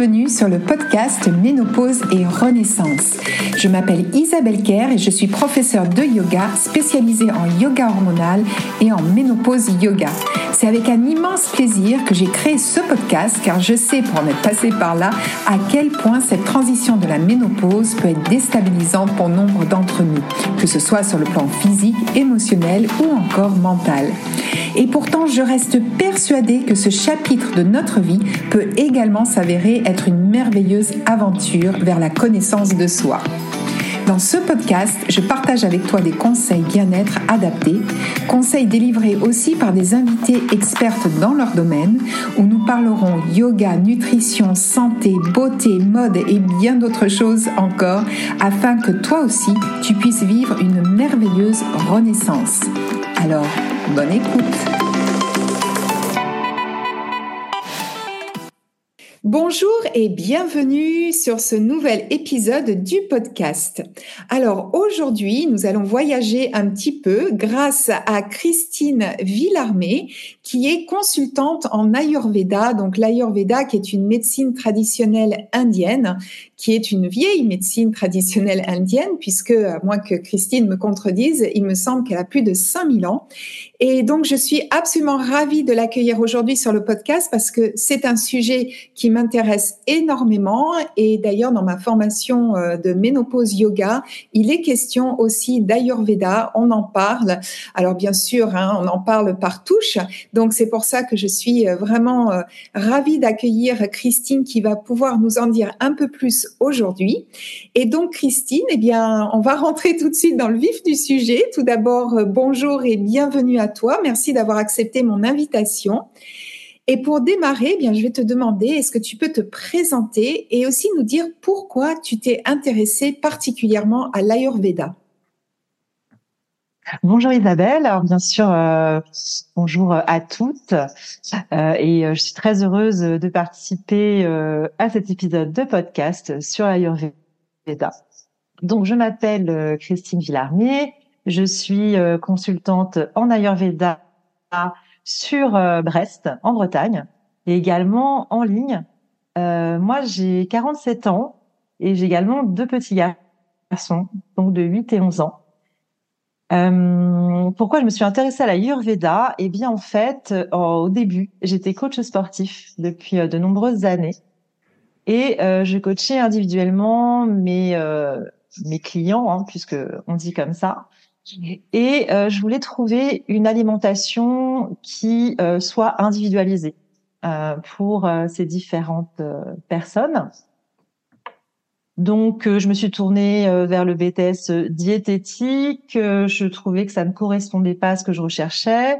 bienvenue sur le podcast Ménopause et Renaissance. Je m'appelle Isabelle Kerr et je suis professeure de yoga spécialisée en yoga hormonal et en ménopause yoga. C'est avec un immense plaisir que j'ai créé ce podcast car je sais pour en être passé par là à quel point cette transition de la ménopause peut être déstabilisante pour nombre d'entre nous, que ce soit sur le plan physique, émotionnel ou encore mental. Et pourtant, je reste persuadée que ce chapitre de notre vie peut également s'avérer être une merveilleuse aventure vers la connaissance de soi. Dans ce podcast, je partage avec toi des conseils bien-être adaptés, conseils délivrés aussi par des invités expertes dans leur domaine, où nous parlerons yoga, nutrition, santé, beauté, mode et bien d'autres choses encore, afin que toi aussi, tu puisses vivre une merveilleuse renaissance. Alors, bonne écoute Bonjour et bienvenue sur ce nouvel épisode du podcast. Alors aujourd'hui, nous allons voyager un petit peu grâce à Christine Villarmé, qui est consultante en Ayurveda. Donc l'Ayurveda qui est une médecine traditionnelle indienne, qui est une vieille médecine traditionnelle indienne, puisque, à moins que Christine me contredise, il me semble qu'elle a plus de 5000 ans. Et donc, je suis absolument ravie de l'accueillir aujourd'hui sur le podcast parce que c'est un sujet qui m'intéresse énormément. Et d'ailleurs, dans ma formation euh, de ménopause yoga, il est question aussi d'Ayurveda. On en parle. Alors, bien sûr, hein, on en parle par touche. C'est pour ça que je suis euh, vraiment euh, ravie d'accueillir Christine qui va pouvoir nous en dire un peu plus aujourd'hui. Et donc, Christine, eh on va rentrer tout de suite dans le vif du sujet. Tout d'abord, bonjour et bienvenue à toi. Merci d'avoir accepté mon invitation. Et pour démarrer, eh bien, je vais te demander, est-ce que tu peux te présenter et aussi nous dire pourquoi tu t'es intéressée particulièrement à l'Ayurveda? Bonjour Isabelle, alors bien sûr euh, bonjour à toutes euh, et euh, je suis très heureuse de participer à cet épisode de podcast sur l'Ayurveda. Donc je m'appelle Christine Villarmier, je suis euh, consultante en Ayurveda sur euh, Brest, en Bretagne, et également en ligne. Euh, moi, j'ai 47 ans et j'ai également deux petits garçons, donc de 8 et 11 ans. Euh, pourquoi je me suis intéressée à la Ayurveda? Eh bien, en fait, au début, j'étais coach sportif depuis de nombreuses années. Et je coachais individuellement mes mes clients, hein, puisque on dit comme ça, et euh, je voulais trouver une alimentation qui euh, soit individualisée euh, pour ces différentes personnes. Donc, je me suis tournée vers le BTS diététique. je trouvais que ça ne correspondait pas à ce que je recherchais.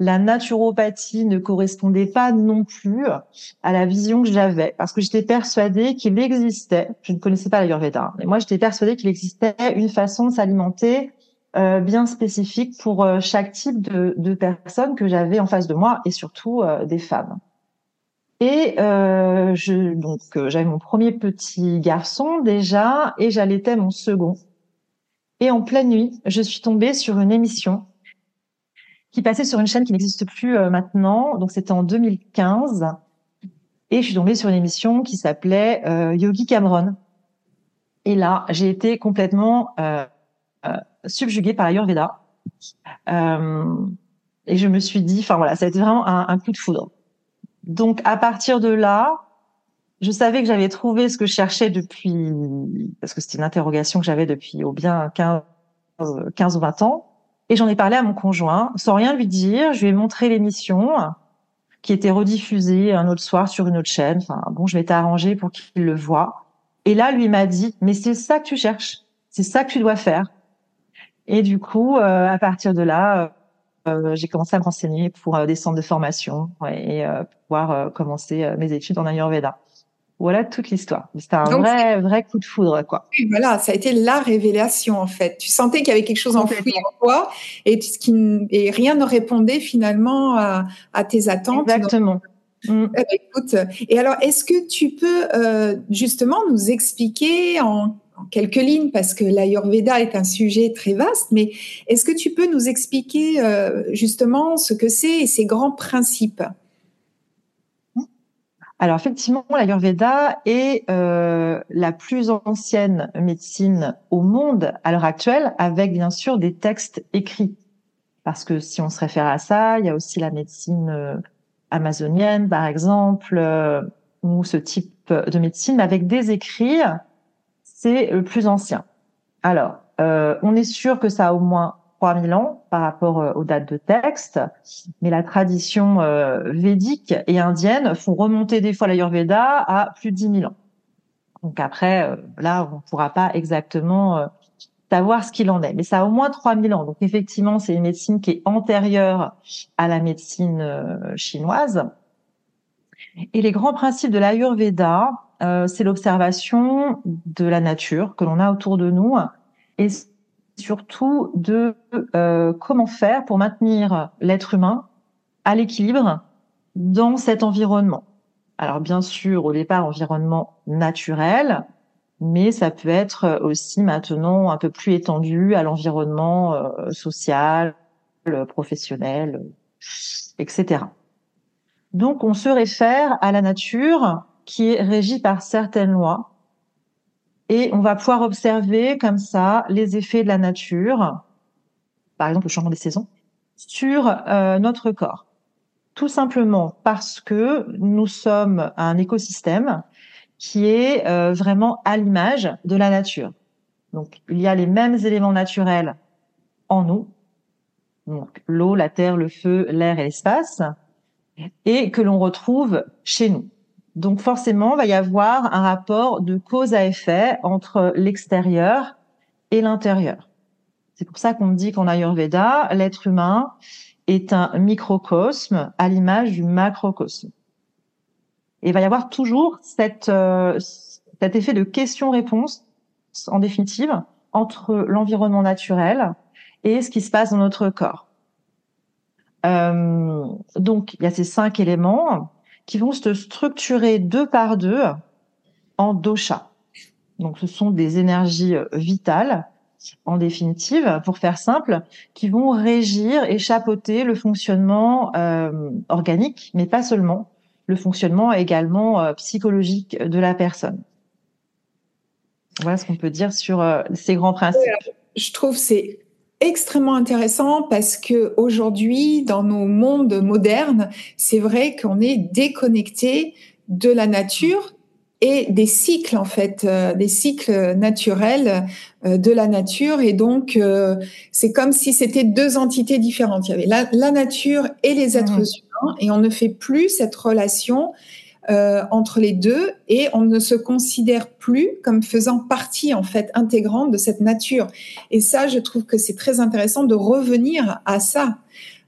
La naturopathie ne correspondait pas non plus à la vision que j'avais, parce que j'étais persuadée qu'il existait, je ne connaissais pas l'Ayurveda, mais moi j'étais persuadée qu'il existait une façon de s'alimenter euh, bien spécifique pour euh, chaque type de, de personnes que j'avais en face de moi et surtout euh, des femmes. Et je donc j'avais mon premier petit garçon déjà et j'allaitais mon second. Et en pleine nuit, je suis tombée sur une émission qui passait sur une chaîne qui n'existe plus maintenant. Donc c'était en 2015. Et je suis tombée sur une émission qui s'appelait Yogi Cameron. Et là, j'ai été complètement subjuguée par l'Ayurveda. Euh, et je me suis dit, enfin voilà, ça a été vraiment un, coup de foudre. Donc à partir de là, je savais que j'avais trouvé ce que je cherchais depuis, parce que c'était une interrogation que j'avais depuis au bien 15, 15 ou 20 ans. Et j'en ai parlé à mon conjoint, sans rien lui dire. Je lui ai montré l'émission qui était rediffusée un autre soir sur une autre chaîne. Enfin bon, je m'étais arrangée pour qu'il le voie. Et là, lui m'a dit, mais c'est ça que tu cherches, c'est ça que tu dois faire. Et du coup, euh, à partir de là, euh, j'ai commencé à me renseigner pour des centres de formation et pouvoir commencer mes études en Ayurveda. Voilà toute l'histoire. C'était un vrai, vrai coup de foudre, quoi. Oui, voilà, ça a été la révélation, en fait. Tu sentais qu'il y avait quelque chose enfoui en toi et, ce qui, et rien ne répondait finalement à, à tes attentes. Exactement. Mm. écoute, et alors, est-ce que tu peux euh, justement nous expliquer en quelques lignes, parce que l'Ayurveda est un sujet très vaste, mais est-ce que tu peux nous expliquer euh, justement ce que c'est et ses grands principes? Alors effectivement, l'Ayurveda est euh, la plus ancienne médecine au monde à l'heure actuelle, avec bien sûr des textes écrits. Parce que si on se réfère à ça, il y a aussi la médecine euh, amazonienne, par exemple, euh, ou ce type de médecine avec des écrits, c'est le plus ancien. Alors, euh, on est sûr que ça a au moins 3000 ans par rapport euh, aux dates de texte, mais la tradition euh, védique et indienne font remonter des fois l'Ayurveda à plus de 10 000 ans. Donc après, là, on ne pourra pas exactement savoir ce qu'il en est, mais ça a au moins 3000 ans. Donc effectivement, c'est une médecine qui est antérieure à la médecine chinoise. Et les grands principes de l'Ayurveda, c'est l'observation de la nature que l'on a autour de nous et surtout de euh, comment faire pour maintenir l'être humain à l'équilibre dans cet environnement. Alors bien sûr, au départ, environnement naturel, mais ça peut être aussi maintenant un peu plus étendu à l'environnement euh, social, professionnel, etc. Donc on se réfère à la nature qui est régie par certaines lois et on va pouvoir observer comme ça les effets de la nature, par exemple le changement des saisons, sur euh, notre corps. Tout simplement parce que nous sommes un écosystème qui est euh, vraiment à l'image de la nature. Donc il y a les mêmes éléments naturels en nous, donc l'eau, la terre, le feu, l'air et l'espace, et que l'on retrouve chez nous. Donc forcément, il va y avoir un rapport de cause à effet entre l'extérieur et l'intérieur. C'est pour ça qu'on dit qu'en Ayurveda, l'être humain est un microcosme à l'image du macrocosme. Et il va y avoir toujours cette, euh, cet effet de question-réponse, en définitive, entre l'environnement naturel et ce qui se passe dans notre corps. Euh, donc, il y a ces cinq éléments qui vont se structurer deux par deux en dosha. Donc, ce sont des énergies euh, vitales, en définitive, pour faire simple, qui vont régir et chapeauter le fonctionnement euh, organique, mais pas seulement, le fonctionnement également euh, psychologique de la personne. Voilà ce qu'on peut dire sur ces grands principes. Je trouve c'est extrêmement intéressant parce que aujourd'hui, dans nos mondes modernes, c'est vrai qu'on est déconnecté de la nature et des cycles en fait, euh, des cycles naturels euh, de la nature et donc euh, c'est comme si c'était deux entités différentes. Il y avait la, la nature et les êtres mmh. humains et on ne fait plus cette relation euh, entre les deux et on ne se considère plus comme faisant partie en fait intégrante de cette nature. Et ça, je trouve que c'est très intéressant de revenir à ça.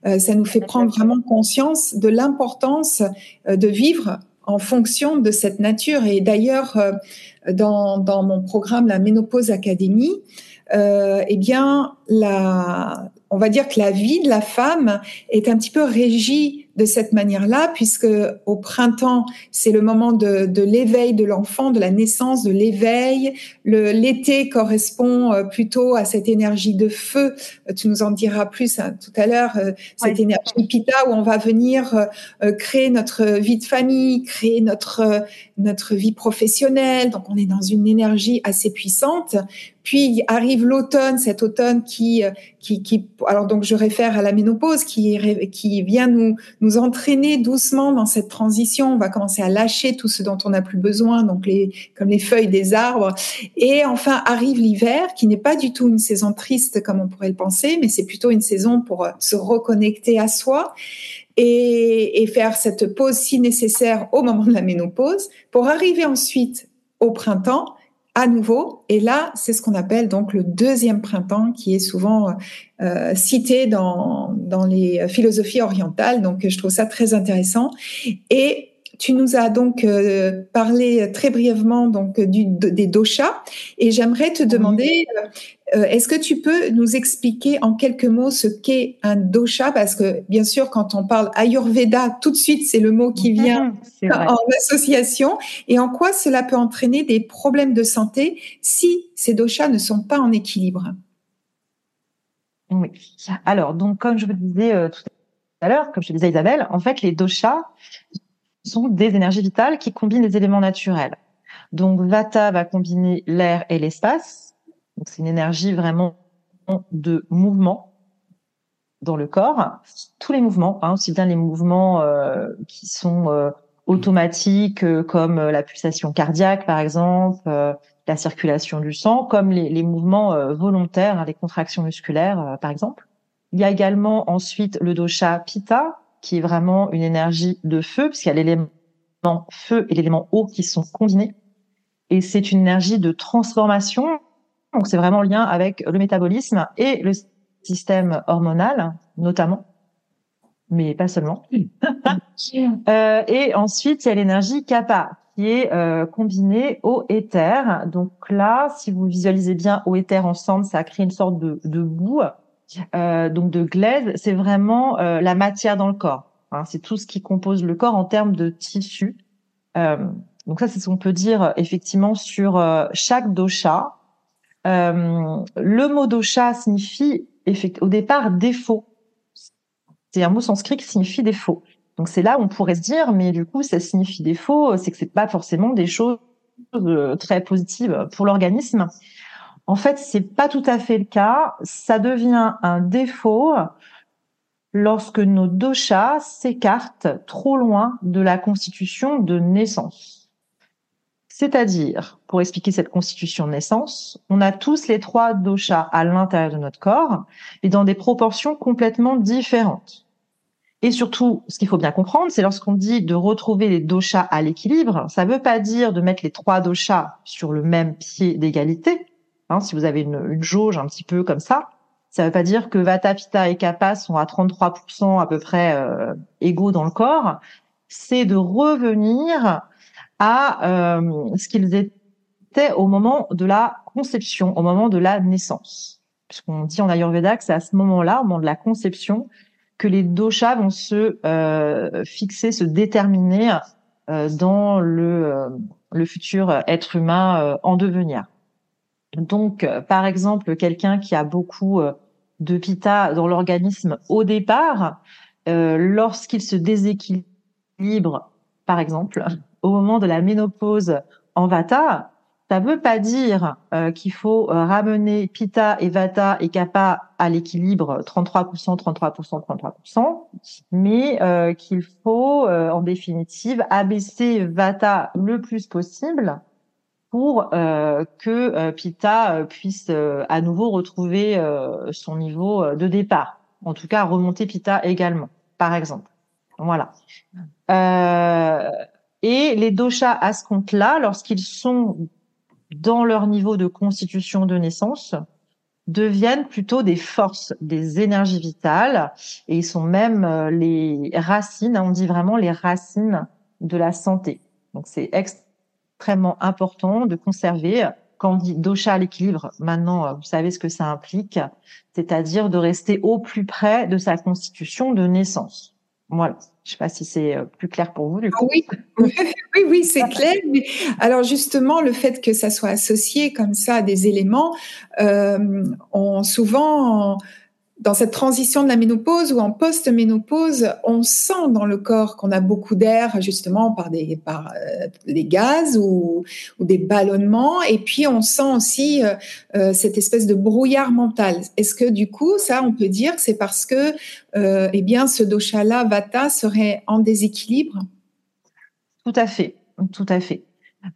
Euh, ça nous fait prendre vraiment conscience de l'importance euh, de vivre en fonction de cette nature. Et d'ailleurs, dans, dans, mon programme La Ménopause Académie, euh, eh bien, la, on va dire que la vie de la femme est un petit peu régie de cette manière-là, puisque au printemps, c'est le moment de, de l'éveil de l'enfant, de la naissance, de l'éveil. L'été correspond euh, plutôt à cette énergie de feu. Euh, tu nous en diras plus hein, tout à l'heure, euh, cette énergie pita où on va venir créer notre vie de famille, créer notre notre vie professionnelle. Donc, on est dans une énergie assez puissante. Puis arrive l'automne, cet automne qui, qui, qui, alors donc je réfère à la ménopause, qui, qui vient nous, nous entraîner doucement dans cette transition. On va commencer à lâcher tout ce dont on n'a plus besoin, donc les, comme les feuilles des arbres. Et enfin arrive l'hiver, qui n'est pas du tout une saison triste comme on pourrait le penser, mais c'est plutôt une saison pour se reconnecter à soi et faire cette pause si nécessaire au moment de la ménopause, pour arriver ensuite au printemps à nouveau. Et là, c'est ce qu'on appelle donc le deuxième printemps, qui est souvent euh, cité dans, dans les philosophies orientales. Donc, je trouve ça très intéressant. Et tu nous as donc euh, parlé très brièvement donc du, des doshas et j'aimerais te demander euh, est-ce que tu peux nous expliquer en quelques mots ce qu'est un dosha? Parce que bien sûr quand on parle ayurveda tout de suite c'est le mot qui vient en association et en quoi cela peut entraîner des problèmes de santé si ces doshas ne sont pas en équilibre? Oui. Alors donc comme je vous disais euh, tout à l'heure comme je disais Isabelle en fait les doshas sont des énergies vitales qui combinent les éléments naturels. Donc Vata va combiner l'air et l'espace. Donc c'est une énergie vraiment de mouvement dans le corps. Tous les mouvements, hein, aussi bien les mouvements euh, qui sont euh, automatiques euh, comme la pulsation cardiaque par exemple, la circulation du sang, comme les, les mouvements volontaires, hein, les contractions musculaires par exemple. Il y a également ensuite le dosha Pitta, qui est vraiment une énergie de feu, puisqu'il y a l'élément feu et l'élément eau qui sont combinés. Et c'est une énergie de transformation. Donc c'est vraiment lien avec le métabolisme et le système hormonal, notamment, mais pas seulement. euh, et ensuite, il y a l'énergie kappa, qui est euh, combinée au éther. Donc là, si vous visualisez bien au éther ensemble, ça crée une sorte de, de boue, euh, donc de glaise. C'est vraiment la matière dans le corps. Hein, c'est tout ce qui compose le corps en termes de tissu. Donc ça, c'est ce qu'on peut dire effectivement sur chaque dosha. Euh, le mot dosha signifie au départ défaut. C'est un mot sanskrit qui signifie défaut. Donc c'est là où on pourrait se dire, mais du coup, ça signifie défaut, c'est que c'est pas forcément des choses très positives pour l'organisme. En fait, c'est pas tout à fait le cas. Ça devient un défaut lorsque nos doshas s'écartent trop loin de la constitution de naissance. C'est-à-dire, pour expliquer cette constitution de naissance, on a tous les trois doshas à l'intérieur de notre corps, et dans des proportions complètement différentes. Et surtout, ce qu'il faut bien comprendre, c'est lorsqu'on dit de retrouver les doshas à l'équilibre, ça ne veut pas dire de mettre les trois doshas sur le même pied d'égalité. Hein, si vous avez une, une jauge un petit peu comme ça, ça ne veut pas dire que Vata, Pitta et Kapha sont à 33% à peu près euh, égaux dans le corps. C'est de revenir à euh, ce qu'ils étaient au moment de la conception, au moment de la naissance. Puisqu'on dit en Ayurveda que c'est à ce moment-là, au moment de la conception, que les doshas vont se euh, fixer, se déterminer euh, dans le, euh, le futur être humain en devenir. Donc, euh, par exemple, quelqu'un qui a beaucoup euh, de pita dans l'organisme au départ, euh, lorsqu'il se déséquilibre, par exemple, au moment de la ménopause en vata, ça ne veut pas dire qu'il faut ramener Pitta et Vata et Kapha à l'équilibre 33%, 33%, 33%, mais qu'il faut en définitive abaisser Vata le plus possible pour euh, que euh, Pita euh, puisse à nouveau retrouver son niveau de départ. En tout cas, remonter Pita également, par exemple. Voilà. Et les doshas à ce compte-là, lorsqu'ils sont dans leur niveau de constitution de naissance, deviennent plutôt des forces, des énergies vitales, et ils sont même les racines, on dit vraiment les racines de la santé. Donc c'est extrêmement extrêmement important de conserver. Quand on dit dosha à l'équilibre, maintenant, euh, vous savez ce que ça implique, c'est-à-dire de rester au plus près de sa constitution de naissance. Voilà. Je sais pas si c'est euh, plus clair pour vous du coup. Oui, oui, oui, c'est clair. alors justement, le fait que ça soit associé comme ça à des éléments, euh, on souvent dans cette transition de la ménopause ou en post-ménopause, on sent dans le corps qu'on a beaucoup d'air justement par des, par, euh, des gaz ou, ou, des ballonnements. Et puis on sent aussi euh, euh, cette espèce de brouillard mental. Est-ce que du coup, ça, on peut dire que c'est parce que euh, eh bien, ce dosha-là, vata, serait en déséquilibre? Tout à fait, tout à fait.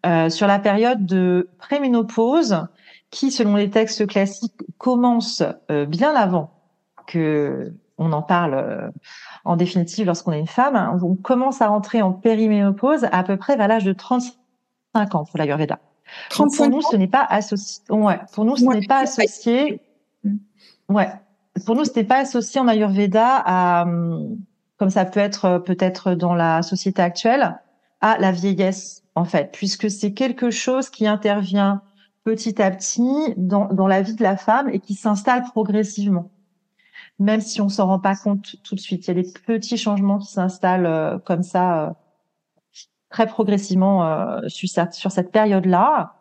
Euh, sur la période de préménopause, qui, selon les textes classiques, commence bien avant que on en parle euh, en définitive lorsqu'on est une femme. Hein, on commence à rentrer en périménopause à peu près vers l'âge de 35 ans pour l'Ayurveda. pour nous, ce n'est pas associé. Ouais, pour nous, ce n'est pas associé. Ouais, pour nous, ce n'est pas associé en Ayurveda à, hum, comme ça peut être euh, peut-être dans la société actuelle, à la vieillesse en fait, puisque c'est quelque chose qui intervient petit à petit dans, dans la vie de la femme et qui s'installe progressivement même si on s'en rend pas compte tout de suite. Il y a des petits changements qui s'installent euh, comme ça euh, très progressivement euh, sur, sur cette période-là.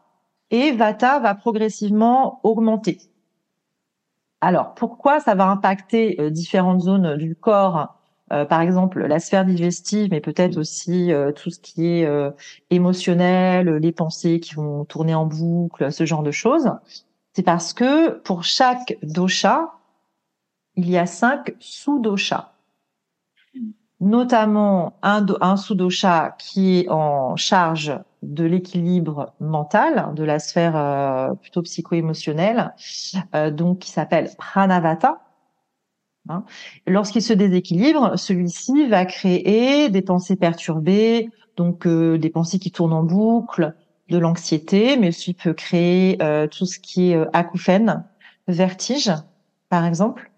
Et Vata va progressivement augmenter. Alors, pourquoi ça va impacter différentes zones du corps par exemple la sphère digestive, mais peut-être aussi tout ce qui est émotionnel, les pensées qui vont tourner en boucle, ce genre de choses? C'est parce que pour chaque dosha, il y a cinq sous-doshas notamment un, un sous-dosha qui est en charge de l'équilibre mental, de la sphère euh, plutôt psycho-émotionnelle, euh, donc qui s'appelle pranavata. Hein. Lorsqu'il se déséquilibre, celui-ci va créer des pensées perturbées, donc euh, des pensées qui tournent en boucle, de l'anxiété, mais aussi peut créer tout ce qui est acouphène, vertige, par exemple.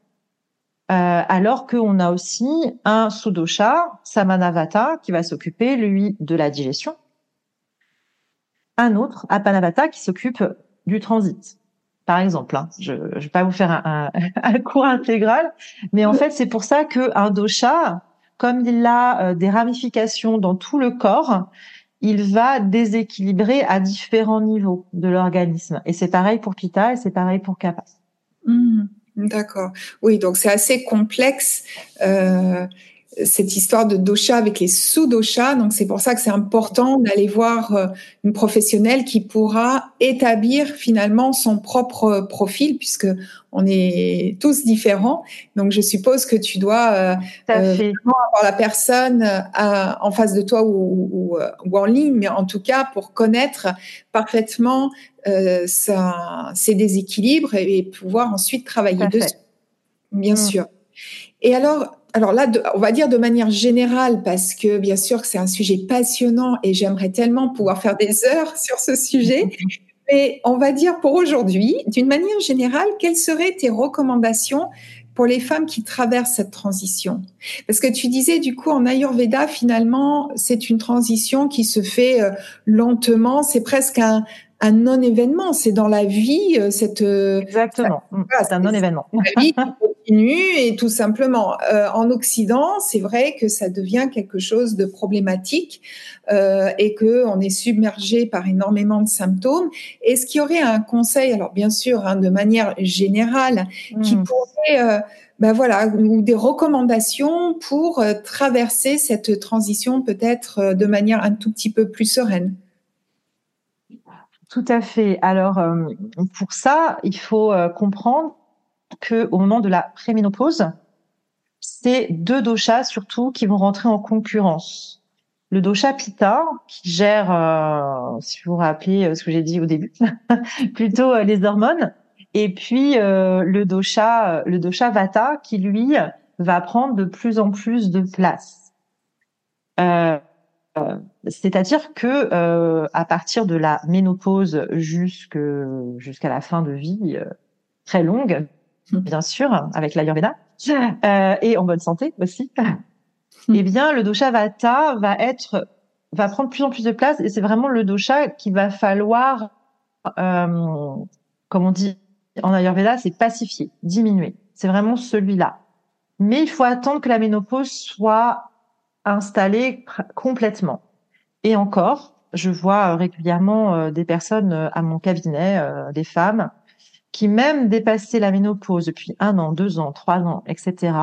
Euh, alors qu'on a aussi un sudosha, Samanavata, qui va s'occuper, lui, de la digestion. Un autre, Apanavata, qui s'occupe du transit. Par exemple, hein. je ne vais pas vous faire un, un, cours intégral, mais en fait, c'est pour ça qu'un dosha, comme il a euh, des ramifications dans tout le corps, il va déséquilibrer à différents niveaux de l'organisme. Et c'est pareil pour Pitta et c'est pareil pour Kapha. Mmh. D'accord. Oui, donc c'est assez complexe. Euh, cette histoire de dosha avec les sous-doshas. Donc, c'est pour ça que c'est important d'aller voir euh, une professionnelle qui pourra établir finalement son propre profil puisque on est tous différents. Donc, je suppose que tu dois euh, euh avoir la personne euh, en face de toi ou, ou, ou, en ligne, mais en tout cas pour connaître parfaitement euh, sa, ses déséquilibres et, pouvoir ensuite travailler dessus. Bien mmh. sûr. Et alors, alors là, on va dire de manière générale, parce que bien sûr que c'est un sujet passionnant et j'aimerais tellement pouvoir faire des heures sur ce sujet. Mais on va dire pour aujourd'hui, d'une manière générale, quelles seraient tes recommandations pour les femmes qui traversent cette transition? Parce que tu disais du coup en Ayurveda, finalement, c'est une transition qui se fait euh, lentement, c'est presque un, un non-événement, c'est dans la vie, euh, cette... Euh, Exactement, c'est un non-événement. La vie continue et tout simplement, euh, en Occident, c'est vrai que ça devient quelque chose de problématique euh, et que on est submergé par énormément de symptômes. Est-ce qu'il y aurait un conseil, alors bien sûr, hein, de manière générale, qui hmm. pourrait... ben voilà, ou des recommandations pour traverser cette transition peut-être de manière un tout petit peu plus sereine? Tout à fait. Alors, euh, pour ça, il faut euh, comprendre que au moment de la préménopause, c'est deux doshas surtout qui vont rentrer en concurrence. Le dosha Pitta, qui gère, euh, si vous vous rappelez ce que j'ai dit au début, plutôt les hormones, et puis le dosha, le dosha Vata, qui lui va prendre de plus en plus de place. Euh, c'est-à-dire que euh, à partir de la ménopause jusqu'à la fin de vie euh, très longue, mmh. bien sûr, avec l'Ayurveda, euh, et en bonne santé aussi, mmh. eh bien le dosha Vata va être va prendre plus en plus de place et c'est vraiment le dosha qu'il va falloir, comme on dit en Ayurveda, c'est pacifier, diminuer. C'est vraiment celui-là. Mais il faut attendre que la ménopause soit installé complètement. Et encore, je vois euh, régulièrement euh, des personnes euh, à mon cabinet, des femmes, qui même dépassé la ménopause depuis un an, deux ans, trois ans, etc.,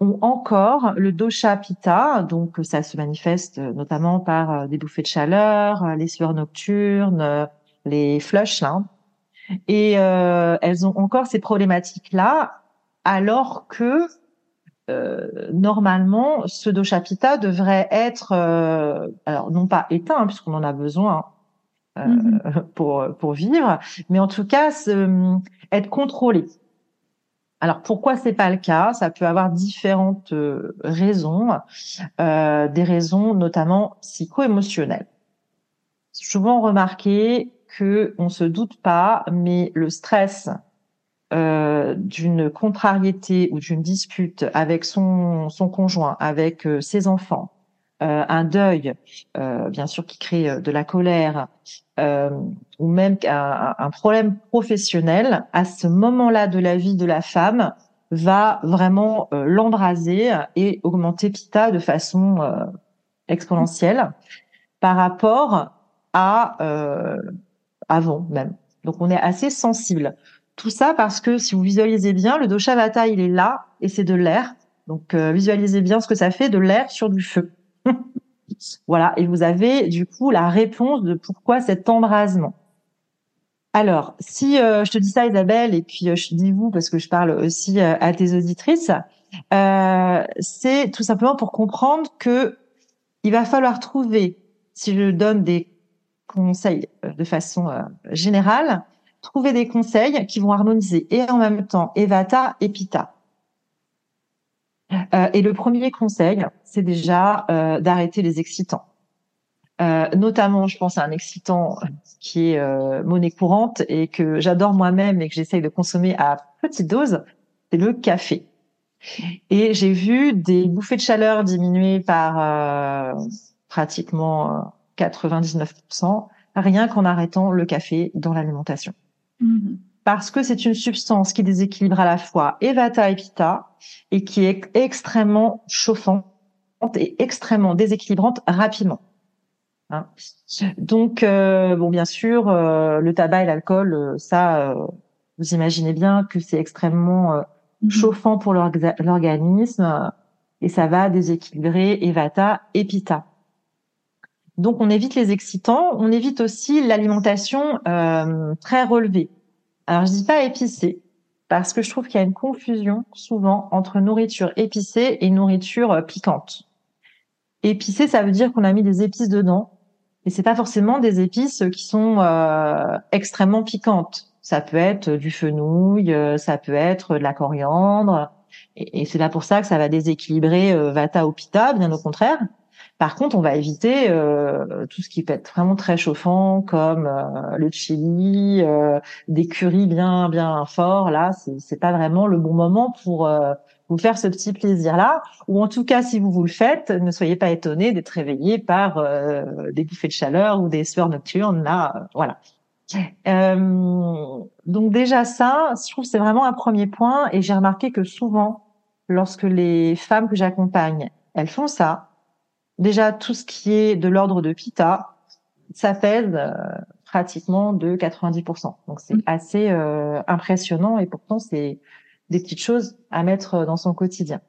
ont encore le dosha pitta, donc ça se manifeste notamment par des bouffées de chaleur, les sueurs nocturnes, les flushs là, et elles ont encore ces problématiques là, alors que euh, normalement, ce dosha pitta devrait être, euh, alors non pas éteint hein, puisqu'on en a besoin euh, mm-hmm. pour pour vivre, mais en tout cas être contrôlé. Alors pourquoi c'est pas le cas? Ça peut avoir différentes raisons, des raisons notamment psycho-émotionnelles. Souvent remarqué que on se doute pas, mais le stress euh, d'une contrariété ou d'une dispute avec son, son conjoint, avec euh, ses enfants, euh, un deuil, bien sûr, qui crée de la colère, ou même un, un, problème professionnel, à ce moment-là de la vie de la femme, va vraiment l'embraser et augmenter Pita de façon exponentielle par rapport à avant même. Donc on est assez sensible. Tout ça parce que si vous visualisez bien, le dosha vata, il est là et c'est de l'air. Donc visualisez bien ce que ça fait de l'air sur du feu. voilà, et vous avez du coup la réponse de pourquoi cet embrasement. Alors, si je te dis ça, Isabelle, et puis je te dis vous parce que je parle aussi à tes auditrices, c'est tout simplement pour comprendre que il va falloir trouver, si je donne des conseils de façon générale, trouver des conseils qui vont harmoniser et en même temps Evata et Pitta. Euh, et le premier conseil, c'est déjà euh, d'arrêter les excitants. Euh, notamment, je pense à un excitant qui est euh, monnaie courante et que j'adore moi-même et que j'essaye de consommer à petite dose, c'est le café. Et j'ai vu des bouffées de chaleur diminuer par euh, pratiquement 99%, rien qu'en arrêtant le café dans l'alimentation. Mhm. Parce que c'est une substance qui déséquilibre à la fois Evata et Pitta et qui est extrêmement chauffante et extrêmement déséquilibrante rapidement. Hein. Donc, euh, bon, bien sûr, euh, le tabac et l'alcool, euh, ça, vous imaginez bien que c'est extrêmement mhm. chauffant pour l'organisme et ça va déséquilibrer Evata et Pitta. Donc, on évite les excitants. On évite aussi l'alimentation très relevée. Alors, je dis pas épicée, parce que je trouve qu'il y a une confusion souvent entre nourriture épicée et nourriture euh, piquante. Épicée, ça veut dire qu'on a mis des épices dedans, et c'est pas forcément des épices qui sont euh, extrêmement piquantes. Ça peut être du fenouil, euh, ça peut être de la coriandre, et, c'est là pour ça que ça va déséquilibrer Vata ou Pitta, bien au contraire. Par contre, on va éviter euh, tout ce qui peut être vraiment très chauffant, comme euh, le chili, euh, des currys bien bien forts. Là, c'est pas vraiment le bon moment pour vous faire ce petit plaisir-là. Ou en tout cas, si vous vous le faites, ne soyez pas étonnés d'être réveillé par des bouffées de chaleur ou des sueurs nocturnes. Là, voilà. donc déjà ça, je trouve c'est vraiment un premier point. Et j'ai remarqué que souvent, lorsque les femmes que j'accompagne, elles font ça, Déjà, tout ce qui est de l'ordre de Pita, ça pèse euh, pratiquement de 90%. Donc c'est mm. assez euh, impressionnant et pourtant c'est des petites choses à mettre dans son quotidien.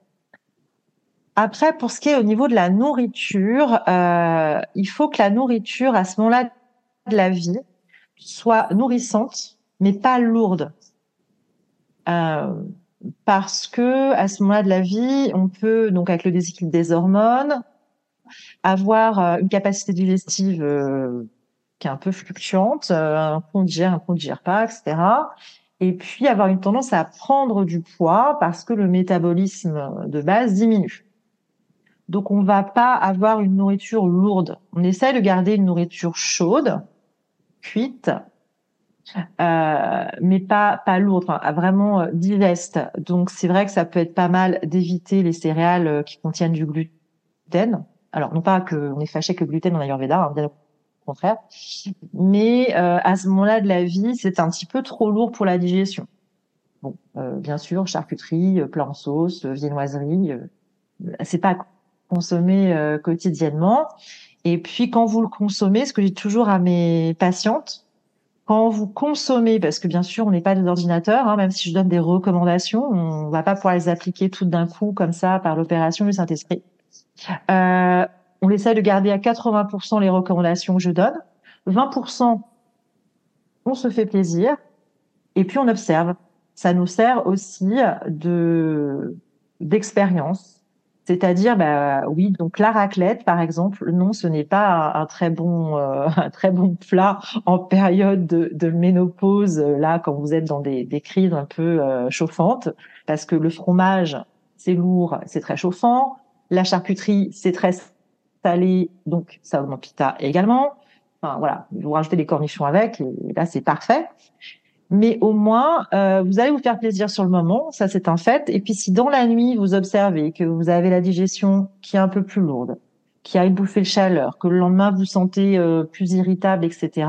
Après, pour ce qui est au niveau de la nourriture, euh, il faut que la nourriture à ce moment-là de la vie soit nourrissante, mais pas lourde. parce que à ce moment-là de la vie, on peut donc avec le déséquilibre des hormones, avoir euh, une capacité digestive euh, qui est un peu fluctuante, euh, un coup on digère, un coup on digère pas, etc. Et puis avoir une tendance à prendre du poids parce que le métabolisme de base diminue. Donc on va pas avoir une nourriture lourde. On essaie de garder une nourriture chaude, cuite, euh, mais pas pas lourde, enfin, vraiment digeste. Donc c'est vrai que ça peut être pas mal d'éviter les céréales qui contiennent du gluten. Alors, non pas qu'on est fâché que gluten en Ayurveda, hein, bien au contraire, mais euh, à ce moment-là de la vie, c'est un petit peu trop lourd pour la digestion. Bon, euh, bien sûr, charcuterie, euh, plat en sauce, viennoiserie, c'est pas consommé quotidiennement. Et puis, quand vous le consommez, ce que je dis toujours à mes patientes, quand vous consommez, parce que bien sûr, on n'est pas des ordinateurs, hein, même si je donne des recommandations, on va pas pouvoir les appliquer toutes d'un coup comme ça par l'opération du Saint-Esprit. Euh, on essaie de garder à 80% les recommandations que je donne. 20%, on se fait plaisir. Et puis on observe. Ça nous sert aussi de d'expérience. C'est-à-dire, bah, oui, donc la raclette, par exemple, non, ce n'est pas un, très bon, euh, un très bon plat en période de, de, ménopause, là, quand vous êtes dans des, des crises un peu euh, chauffantes, parce que le fromage, c'est lourd, c'est très chauffant. La charcuterie, c'est très salé, donc ça augmente pita également. Enfin voilà, vous rajoutez des cornichons avec, et là c'est parfait. Mais au moins, euh, vous allez vous faire plaisir sur le moment, ça c'est un fait. Et puis si dans la nuit vous observez que vous avez la digestion qui est un peu plus lourde, qui a une bouffée de chaleur, que le lendemain vous sentez euh, plus irritable, etc.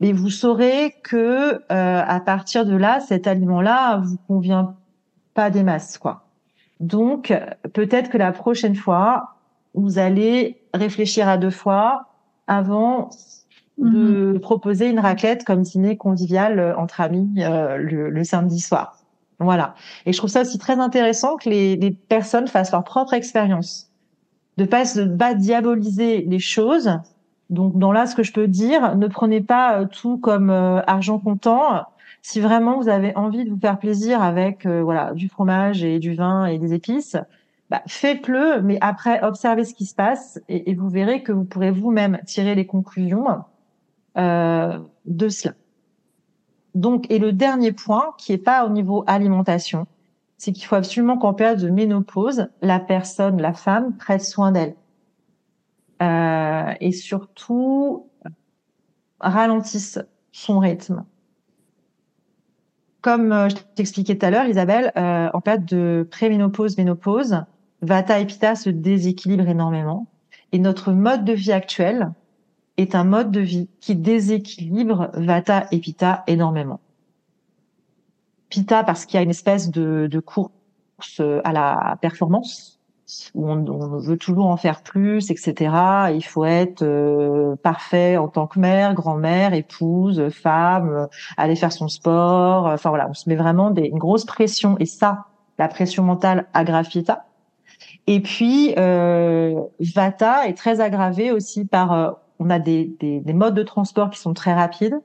Mais vous saurez que euh, à partir de là, cet aliment-là vous convient pas des masses, quoi. Donc, peut-être que la prochaine fois, vous allez réfléchir à deux fois avant de mhm. proposer une raclette comme dîner convivial euh, entre amis euh, le, samedi soir. Voilà. Et je trouve ça aussi très intéressant que les, les personnes fassent leur propre expérience, de pas se pas diaboliser les choses. Donc dans là, ce que je peux dire, ne prenez pas euh, tout comme euh, argent comptant. Si vraiment vous avez envie de vous faire plaisir avec euh, voilà du fromage et du vin et des épices, bah, faites-le, mais après observez ce qui se passe et, vous verrez que vous pourrez vous-même tirer les conclusions euh, de cela. Donc, et le dernier point, qui est pas au niveau alimentation, c'est qu'il faut absolument qu'en période de ménopause, la personne, la femme, prenne soin d'elle. Euh, et surtout, ralentisse son rythme. Comme euh, je t'expliquais tout à l'heure, Isabelle, euh, en période de préménopause, ménopause, Vata et Pitta se déséquilibrent énormément. Et notre mode de vie actuel, est un mode de vie qui déséquilibre Vata et Pitta énormément. Pitta parce qu'il y a une espèce de, de course à la performance où on, on, veut toujours en faire plus, etc. Il faut être euh, parfait en tant que mère, grand-mère, épouse, femme, aller faire son sport. Enfin voilà, on se met vraiment des, une grosse pression et ça, la pression mentale aggrave Pitta. Et puis euh, Vata est très aggravé aussi par euh, on a des, des, des, modes de transport qui sont très rapides,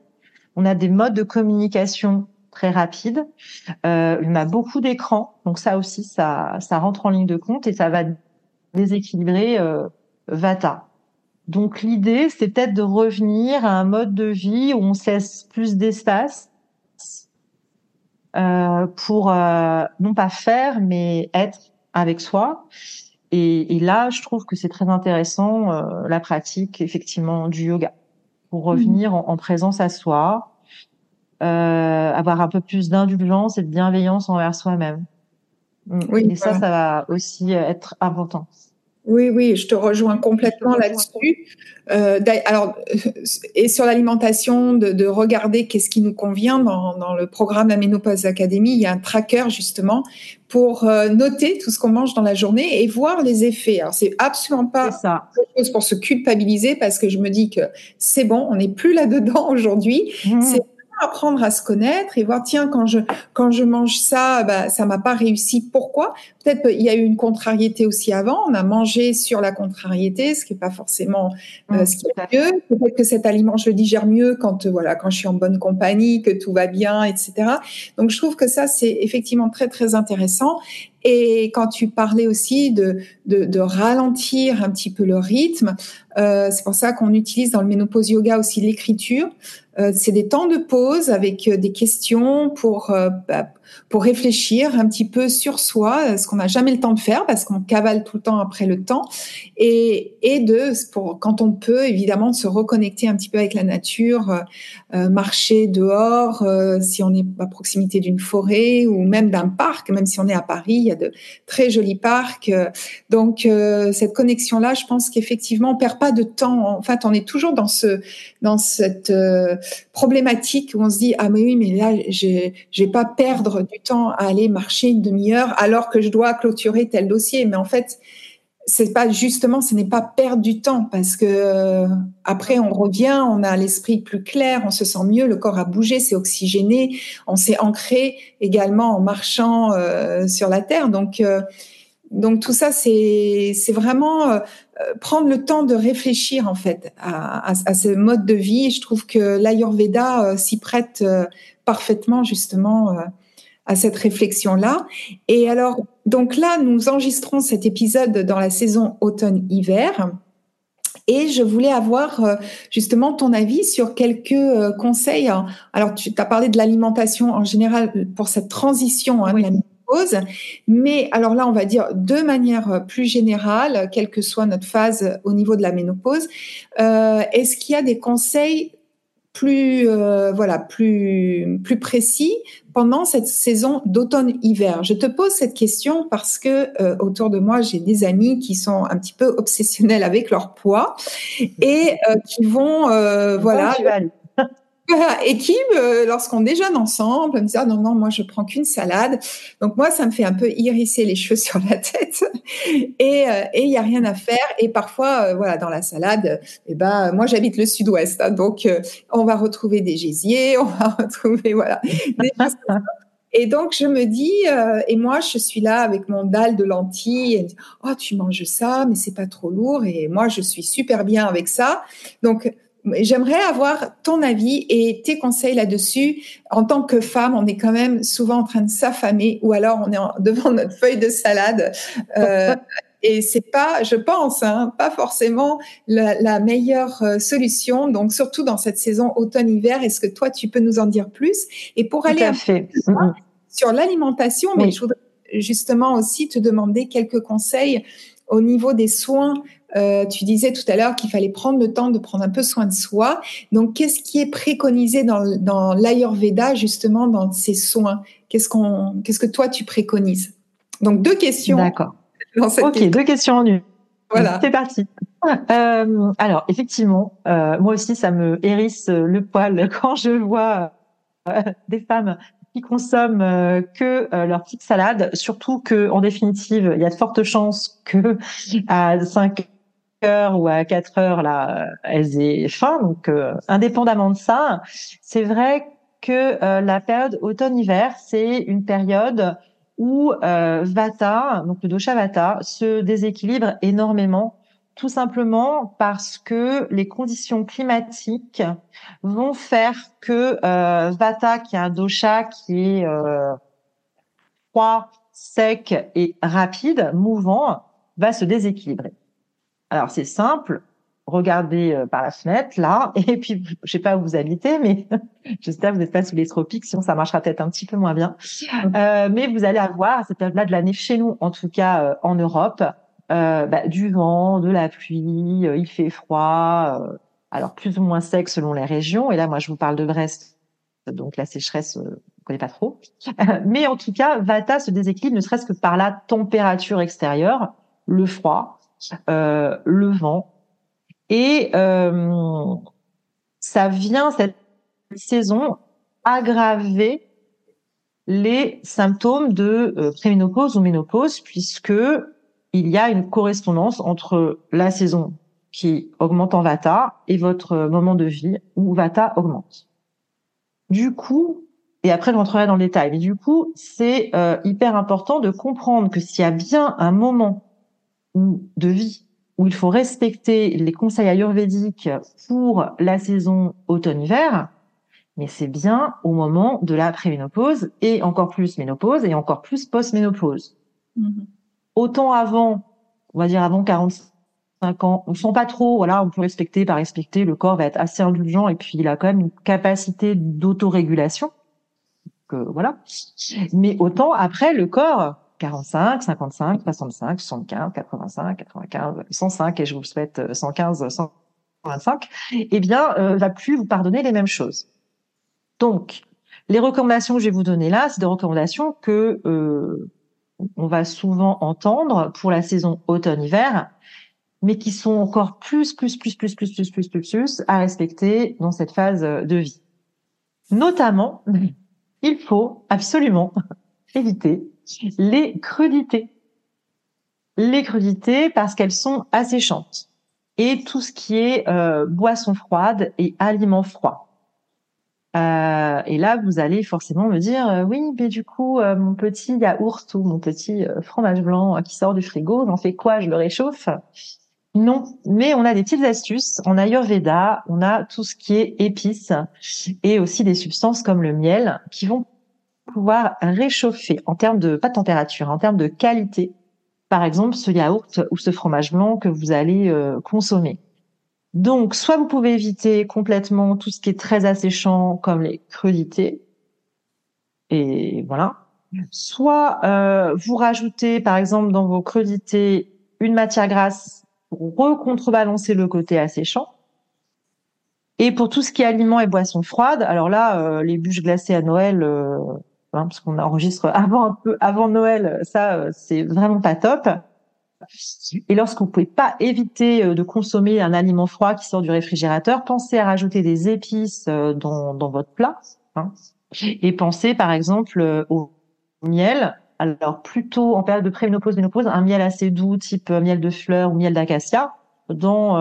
on a des modes de communication très rapides, euh, on a beaucoup d'écrans, donc ça aussi, ça, ça rentre en ligne de compte et ça va déséquilibrer euh, Vata. Donc l'idée, c'est peut-être de revenir à un mode de vie où on se laisse plus d'espace euh, pour euh, non pas faire, mais être avec soi. Et, et, là, je trouve que c'est très intéressant euh, la pratique effectivement du yoga pour revenir en, en présence à soi, avoir un peu plus d'indulgence et de bienveillance envers soi-même. Mm. Oui, et ça, ça va aussi être important. Oui, oui, je te rejoins complètement là-dessus. Euh, alors, et sur l'alimentation, de, de, regarder qu'est-ce qui nous convient dans, dans, le programme La Ménopause Academy, il y a un tracker justement pour euh, noter tout ce qu'on mange dans la journée et voir les effets. Alors, c'est absolument pas ça. chose pour se culpabiliser parce que je me dis que c'est bon, on n'est plus là-dedans aujourd'hui. Mmh. C'est apprendre à se connaître et voir tiens quand je quand je mange ça bah ça m'a pas réussi pourquoi? Peut-être il y a eu une contrariété aussi avant on a mangé sur la contrariété ce qui est pas forcément euh, mmh, ce qui est mieux. peut-être que cet aliment je le digère mieux quand euh, voilà quand je suis en bonne compagnie que tout va bien etc donc je trouve que ça c'est effectivement très très intéressant. Et quand tu parlais aussi de, de, de ralentir un petit peu le rythme, c'est pour ça qu'on utilise dans le ménopause yoga aussi l'écriture. Euh, c'est des temps de pause avec euh, des questions pour euh, bah, pour réfléchir un petit peu sur soi, ce qu'on n'a jamais le temps de faire parce qu'on cavale tout le temps après le temps, et, et de, pour, quand on peut, évidemment, se reconnecter un petit peu avec la nature, euh, euh marcher dehors, euh, si on est à proximité d'une forêt ou même d'un parc, même si on est à Paris, il y a de très jolis parcs. Donc, euh, cette connexion-là, je pense qu'effectivement, on perd pas de temps. En fait, on est toujours dans ce, dans cette euh, problématique où on se dit, ah, mais oui, mais là, je vais pas perdre du temps à aller marcher une demi-heure alors que je dois clôturer tel dossier. Mais en fait, c'est pas justement, ce n'est pas perdre du temps parce que euh, après on revient, on a l'esprit plus clair, on se sent mieux, le corps a bougé, c'est oxygéné, on s'est ancré également en marchant euh, sur la terre. Donc donc tout ça, c'est c'est vraiment prendre le temps de réfléchir en fait à, à, à ce mode de vie. Et je trouve que l'Ayurveda euh, s'y prête euh, parfaitement justement à cette réflexion-là. Et alors, donc là, nous enregistrons cet épisode dans la saison automne-hiver. Et je voulais avoir euh, justement ton avis sur quelques euh, conseils. Alors, tu as parlé de l'alimentation en général pour cette transition hein, oui. de la mais alors là, on va dire de manière plus générale, quelle que soit notre phase au niveau de la ménopause, euh, est-ce qu'il y a des conseils plus euh, voilà plus plus précis pendant cette saison d'automne-hiver? Je te pose cette question parce que euh, autour de moi j'ai des amis qui sont un petit peu obsessionnels avec leur poids et euh, qui vont voilà et qui, lorsqu'on déjeune ensemble, me disent ah, non non moi je prends qu'une salade. Donc moi ça me fait un peu hérisser les cheveux sur la tête et il y a rien à faire. Et parfois euh, voilà dans la salade, eh ben moi j'habite le sud-ouest, hein, donc euh, on va retrouver des gésiers, on va retrouver voilà des Et donc, je me dis, euh, et moi, je suis là avec mon dalle de lentilles. Oh, tu manges ça, mais c'est pas trop lourd. Et moi, je suis super bien avec ça. Donc, J'aimerais avoir ton avis et tes conseils là-dessus. En tant que femme, on est quand même souvent en train de s'affamer ou alors on est devant notre feuille de salade. Euh, et c'est pas, je pense, hein, pas forcément la, la, meilleure euh, solution. Donc surtout dans cette saison automne-hiver, est-ce que toi tu peux nous en dire plus? Et pour aller à fait. sur l'alimentation, mais je voudrais justement aussi te demander quelques conseils au niveau des soins euh, tu disais tout à l'heure qu'il fallait prendre le temps de prendre un peu soin de soi. Donc, qu'est-ce qui est préconisé dans, dans l'Ayurveda, justement, dans ces soins? Qu'est-ce qu'on, qu'est-ce que toi, tu préconises? Donc, deux questions. D'accord. Ok, deux questions en une. Voilà. C'est parti. Euh, alors, effectivement, euh, moi aussi, ça me hérisse le poil quand je vois euh, des femmes qui consomment euh, que leur petite salade, surtout que, en définitive, il y a de fortes chances que à 5 heures ou à 4 heures là, elles aient faim. Donc, euh, indépendamment de ça, c'est vrai que euh, la période automne-hiver, c'est une période où euh, Vata, donc le dosha Vata, se déséquilibre énormément, tout simplement parce que les conditions climatiques vont faire que Vata, qui est un dosha qui est froid, sec et rapide, mouvant, va se déséquilibrer. Alors c'est simple, regardez euh, par la fenêtre là, et puis je sais pas où vous habitez, mais j'espère que vous n'êtes pas sous les tropiques, sinon ça marchera peut-être un petit peu moins bien. Euh, mais vous allez avoir à cette période-là de l'année chez nous, en tout cas euh, en Europe, euh, bah, du vent, de la pluie, il fait froid, alors plus ou moins sec selon les régions. Et là, moi, je vous parle de Brest, donc la sécheresse, on connaît pas trop. mais en tout cas, Vata se déséquilibre, ne serait-ce que par la température extérieure, le froid euh, le vent. Et euh, ça vient, cette saison, aggraver les symptômes de euh, préménopause ou ménopause, puisque il y a une correspondance entre la saison qui augmente en Vata et votre moment de vie où Vata augmente. Du coup, et après je rentrerai dans le détail, mais du coup, c'est hyper important de comprendre que s'il y a bien un moment de vie où il faut respecter les conseils ayurvédiques pour la saison automne-hiver, mais c'est bien au moment de la préménopause et encore plus ménopause et encore plus post-ménopause. Mm-hmm. Autant avant, on va dire avant 45 ans, on sent pas trop, voilà, on peut respecter, pas respecter, le corps va être assez indulgent et puis il a quand même une capacité d'autorégulation. Que, voilà. Mais autant après, le corps, 45, 55, 65, 75, 85, 95, 105 et je vous souhaite 115, 125, eh bien, euh, va plus vous pardonner les mêmes choses. Donc, les recommandations que je vais vous donner là, c'est des recommandations que euh, on va souvent entendre pour la saison automne-hiver, mais qui sont encore plus, plus, plus, plus, plus, plus, plus, plus, plus à respecter dans cette phase de vie. Notamment, il faut absolument éviter les crudités. Les crudités parce qu'elles sont asséchantes. Et tout ce qui est euh, boisson froide et aliments froids. Euh, et là, vous allez forcément me dire, euh, oui, mais du coup, mon petit yaourt ou mon petit fromage blanc qui sort du frigo, j'en fais quoi? Je le réchauffe? Non, mais on a des petites astuces. En Ayurveda, on a tout ce qui est épices et aussi des substances comme le miel qui vont pouvoir réchauffer en termes de, pas de température, en termes de qualité, par exemple ce yaourt ou ce fromage blanc que vous allez euh, consommer. Donc, soit vous pouvez éviter complètement tout ce qui est très asséchant, comme les crudités, et voilà. Soit euh, vous rajoutez, par exemple, dans vos crudités, une matière grasse pour recontrebalancer le côté asséchant. Et pour tout ce qui est aliments et boissons froides, alors là, euh, les bûches glacées à Noël, Hein, parce qu'on enregistre avant un peu avant Noël, ça euh, c'est vraiment pas top. Et lorsque vous pouvez pas éviter euh, de consommer un aliment froid qui sort du réfrigérateur, pensez à rajouter des épices euh, dans, dans votre plat. Hein. Et pensez par exemple au miel. Alors plutôt en période de préménopause, ménopause, un miel assez doux, type miel de fleurs ou miel d'acacia, dans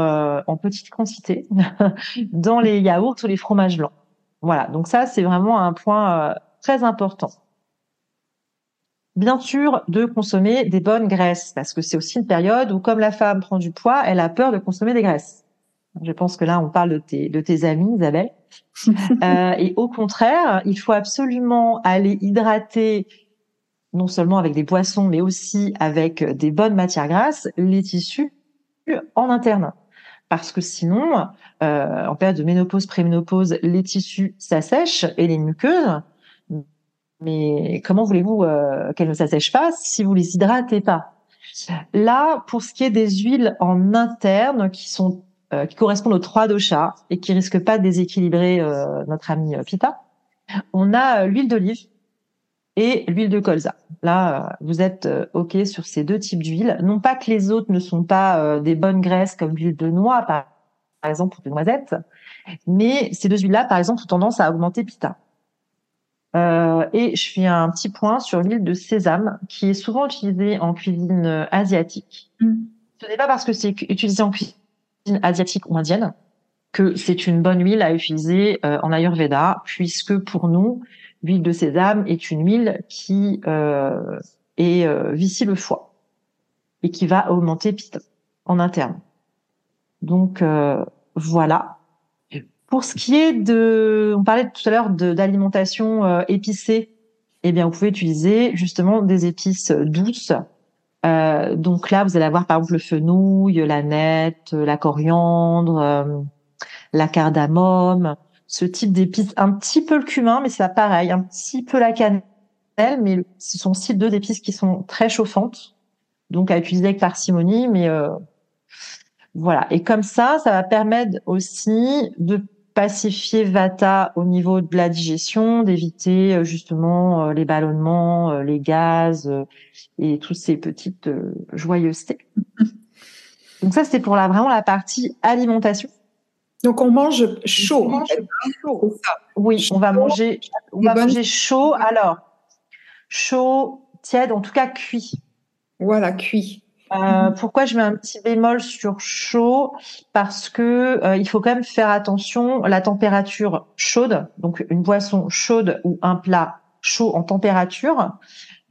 en petite quantité, dans les yaourts ou les fromages blancs. Voilà. Donc ça c'est vraiment un point très important. bien sûr de consommer des bonnes graisses parce que c'est aussi une période où comme la femme prend du poids, elle a peur de consommer des graisses. Je pense que là on parle de tes de tes amis Isabelle. euh, et au contraire, il faut absolument aller hydrater non seulement avec des boissons mais aussi avec des bonnes matières grasses les tissus en interne parce que sinon euh, en période de ménopause préménopause les tissus s'assèchent et les muqueuses mais comment voulez-vous euh, qu'elles ne s'assèchent pas si vous les hydratez pas? Là, pour ce qui est des huiles en interne qui sont euh, qui correspondent aux trois doshas et qui risquent pas de déséquilibrer euh, notre ami Pita, on a l'huile d'olive et l'huile de colza. Là, vous êtes ok sur ces deux types d'huiles. Non pas que les autres ne sont pas des bonnes graisses comme l'huile de noix, par, exemple, pour des noisettes, mais ces deux huiles-là, par exemple, ont tendance à augmenter Pita. Euh, et je fais un petit point sur l'huile de sésame, qui est souvent utilisée en cuisine euh, asiatique. Mm. Ce n'est pas parce que c'est utilisé en cuisine asiatique ou indienne que c'est une bonne huile à utiliser euh, en Ayurveda, puisque pour nous, l'huile de sésame est une huile qui euh, est euh, vicie le foie et qui va augmenter pitta en interne. Donc voilà. Pour ce qui est de, on parlait tout à l'heure d'alimentation euh, épicée, eh bien, vous pouvez utiliser justement des épices douces. Euh, donc là, vous allez avoir par exemple le fenouil, la nette, la coriandre, euh, la cardamome, ce type d'épices, un petit peu le cumin, mais c'est pareil, un petit peu la cannelle, mais ce sont aussi deux épices qui sont très chauffantes, donc à utiliser avec parcimonie, mais euh, voilà. Et comme ça, ça va permettre aussi de pacifier Vata au niveau de la digestion, d'éviter euh, justement euh, les ballonnements, euh, les gaz et toutes ces petites joyeusetés. Donc ça, c'est pour la, vraiment la partie alimentation. Donc on mange chaud. On mange chaud. Oui, on va manger, on va manger chaud. Alors chaud, tiède, en tout cas cuit. Voilà, cuit. Euh, pourquoi je mets un petit bémol sur chaud? Parce que euh, il faut quand même faire attention la température chaude. Donc une boisson chaude ou un plat chaud en température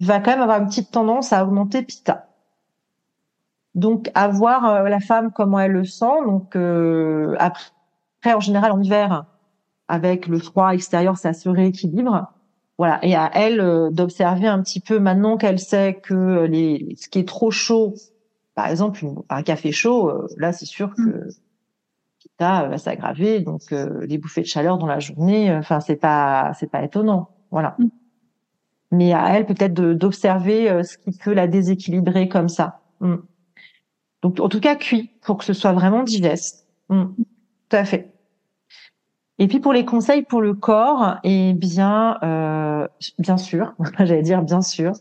va quand même avoir une petite tendance à augmenter pita. Donc à voir euh, la femme comment elle le sent. Donc après, en général en hiver, avec le froid extérieur, ça se rééquilibre. Voilà, et à elle euh, d'observer un petit peu maintenant qu'elle sait que les, ce qui est trop chaud, par exemple un café chaud, euh, là c'est sûr que mm. ça va s'aggraver, donc euh, les bouffées de chaleur dans la journée, enfin c'est pas c'est pas étonnant, voilà. Mm. Mais à elle peut-être d'observer ce qui peut la déséquilibrer comme ça. Mm. Donc en tout cas cuit pour que ce soit vraiment digeste. Tout à fait. Et puis pour les conseils pour le corps, eh bien, euh, bien sûr, j'allais dire bien sûr,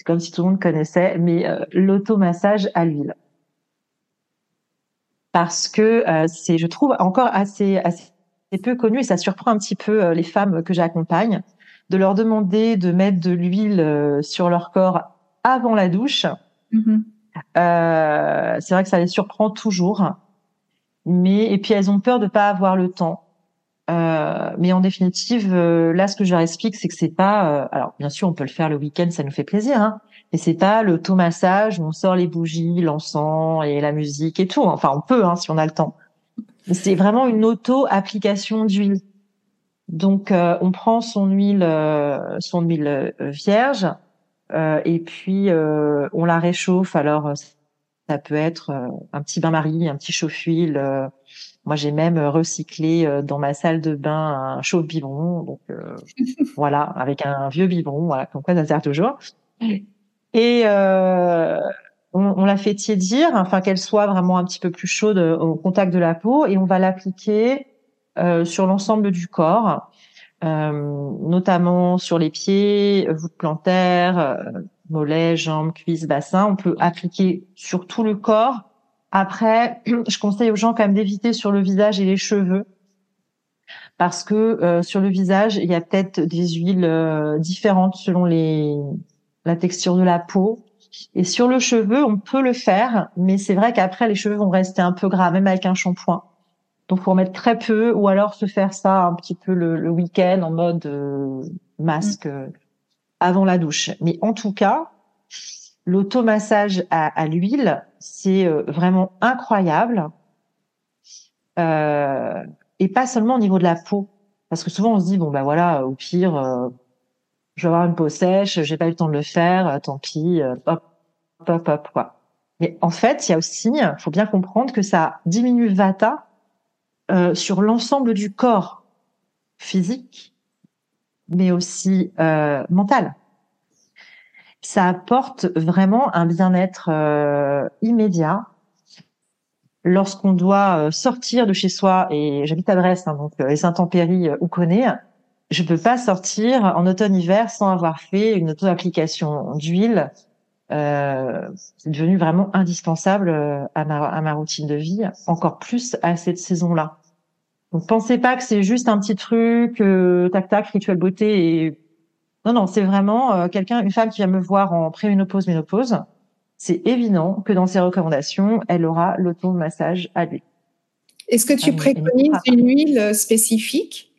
c'est comme si tout le monde connaissait, mais euh, l'automassage à l'huile. Parce que euh, c'est, je trouve, encore assez, assez peu connu et ça surprend un petit peu euh, les femmes que j'accompagne de leur demander de mettre de l'huile sur leur corps avant la douche. Mm-hmm. c'est vrai que ça les surprend toujours, mais et puis elles ont peur de pas avoir le temps. Euh, mais en définitive, euh, là, ce que je leur explique, c'est que c'est pas. Euh, alors, bien sûr, on peut le faire le week-end, ça nous fait plaisir, hein, mais c'est pas le massage où on sort les bougies, l'encens et la musique et tout. Enfin, on peut, hein, si on a le temps. C'est vraiment une auto-application d'huile. Donc, on prend son huile, son huile vierge, et puis on la réchauffe. Alors, ça peut être un petit bain-marie, un petit chauffe-huile moi, j'ai même euh, recyclé euh, dans ma salle de bain un chaud biberon, donc euh, voilà, avec un vieux biberon, voilà, comme quoi ça sert toujours. Et euh, on, on, la fait tiédir, enfin qu'elle soit vraiment un petit peu plus chaude au contact de la peau, et on va l'appliquer euh, sur l'ensemble du corps, euh, notamment sur les pieds, voûte plantaire, mollets, jambes, cuisses, bassin. On peut appliquer sur tout le corps après, je conseille aux gens quand même d'éviter sur le visage et les cheveux parce que euh, sur le visage, il y a peut-être des huiles euh, différentes selon les la texture de la peau. Et sur le cheveu, on peut le faire, mais c'est vrai qu'après les cheveux vont rester un peu gras, même avec un shampoing. Donc faut en mettre très peu, ou alors se faire ça un petit peu le, week-end en mode euh, masque. avant la douche. Mais en tout cas, l'automassage à, à l'huile, c'est euh, vraiment incroyable. Euh, et pas seulement au niveau de la peau. Parce que souvent on se dit, bon bah voilà, au pire, euh, je vais avoir une peau sèche, j'ai pas eu le temps de le faire, euh, tant pis, hop, hop, hop, quoi. Mais en fait, il y a aussi, faut bien comprendre que ça diminue Vata sur l'ensemble du corps physique, mais aussi mental. Ça apporte vraiment un bien-être euh, immédiat lorsqu'on doit sortir de chez soi. Et j'habite à Brest, hein, donc les intempéries ou connaît. Je peux pas sortir en automne-hiver sans avoir fait une auto-application d'huile euh, c'est devenu vraiment indispensable euh, à ma, à ma routine de vie, encore plus à cette saison-là. Donc pensez pas que c'est juste un petit truc, euh, tac tac, rituel beauté et non non, c'est vraiment euh, quelqu'un, une femme qui vient me voir en préménopause, ménopause. C'est évident que dans ses recommandations, elle aura l'auto-massage à lui. Est-ce que tu préconises une huile spécifique?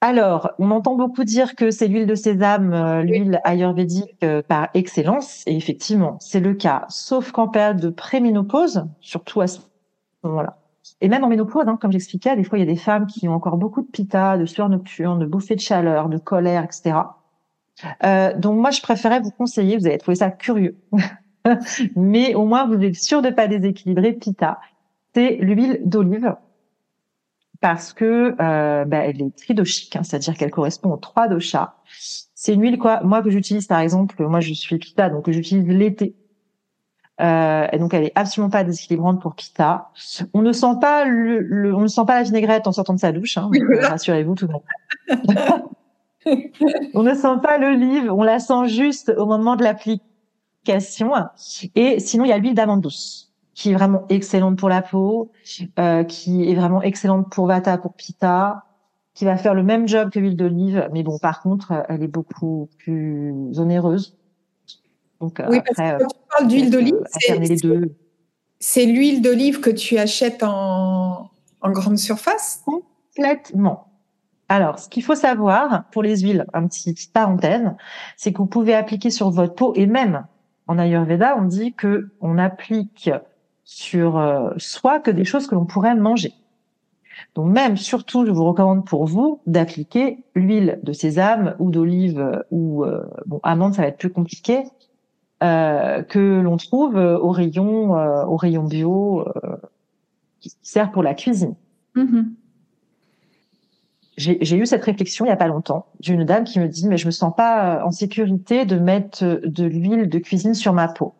Alors, on entend beaucoup dire que c'est l'huile de sésame, euh, l'huile ayurvédique euh, par excellence, et effectivement, c'est le cas, sauf qu'en période de préménopause, surtout à ce moment-là. Et même en ménopause, hein, comme j'expliquais, des fois, il y a des femmes qui ont encore beaucoup de pita, de sueur nocturne, de bouffées de chaleur, de colère, etc. Euh, donc moi, je préférais vous conseiller, vous allez trouver ça curieux, mais au moins vous êtes sûr de pas déséquilibrer pita. C'est l'huile d'olive parce que euh, bah, elle est tridoshique, hein, c'est-à-dire qu'elle correspond aux trois doshas. C'est une huile quoi, moi que j'utilise par exemple, moi je suis Pitta, donc j'utilise l'été. Euh, et donc elle est absolument pas déséquilibrante pour Pitta. On ne sent pas le, on ne sent pas la vinaigrette en sortant de sa douche, hein, euh, rassurez-vous tout le monde. on ne sent pas l'olive, on la sent juste au moment de l'application. Et sinon il y a l'huile d'amande douce qui est vraiment excellente pour la peau, euh, qui est vraiment excellente pour Vata, pour Pitta, qui va faire le même job que l'huile d'olive, mais bon, par contre, elle est beaucoup plus onéreuse. Donc, oui, parce que quand tu parles d'huile d'olive, c'est l'huile d'olive que tu achètes en, en grande surface? Complètement. Alors, ce qu'il faut savoir pour les huiles, un petit petite parenthèse, c'est que vous pouvez appliquer sur votre peau et même en Ayurveda, on dit que on applique sur euh, soi que des choses que l'on pourrait manger. Donc même, surtout, je vous recommande pour vous d'appliquer l'huile de sésame ou d'olive euh, ou euh, bon amande, ça va être plus compliqué, euh, que l'on trouve au rayon au rayon bio qui sert pour la cuisine. Mm-hmm. J'ai eu cette réflexion il y a pas longtemps d'une dame qui me dit mais je me sens pas en sécurité de mettre de l'huile de cuisine sur ma peau.